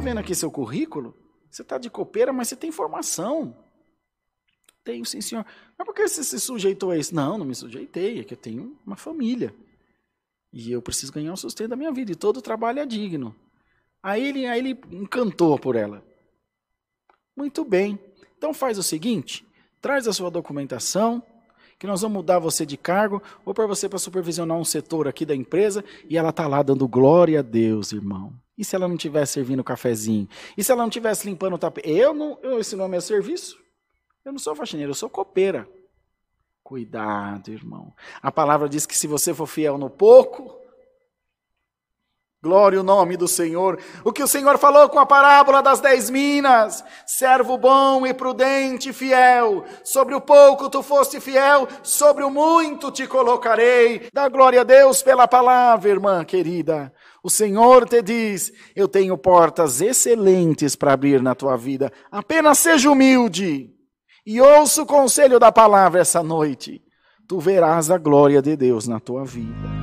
vendo aqui seu currículo. Você está de copeira, mas você tem formação. Tenho, sim, senhor. Mas por que você se sujeitou a isso? Não, não me sujeitei, é que eu tenho uma família. E eu preciso ganhar o sustento da minha vida. E todo trabalho é digno. Aí ele, aí ele encantou por ela. Muito bem. Então faz o seguinte: traz a sua documentação, que nós vamos mudar você de cargo, ou para você para supervisionar um setor aqui da empresa, e ela está lá dando glória a Deus, irmão. E se ela não estivesse servindo o cafezinho? E se ela não estivesse limpando o tapete? Eu não, eu, esse nome é serviço. Eu não sou faxineiro, eu sou copeira. Cuidado, irmão. A palavra diz que se você for fiel no pouco, Glória o nome do Senhor. O que o Senhor falou com a parábola das dez minas. Servo bom e prudente e fiel. Sobre o pouco tu foste fiel, sobre o muito te colocarei. Dá glória a Deus pela palavra, irmã querida. O Senhor te diz: Eu tenho portas excelentes para abrir na tua vida. Apenas seja humilde e ouça o conselho da palavra essa noite. Tu verás a glória de Deus na tua vida.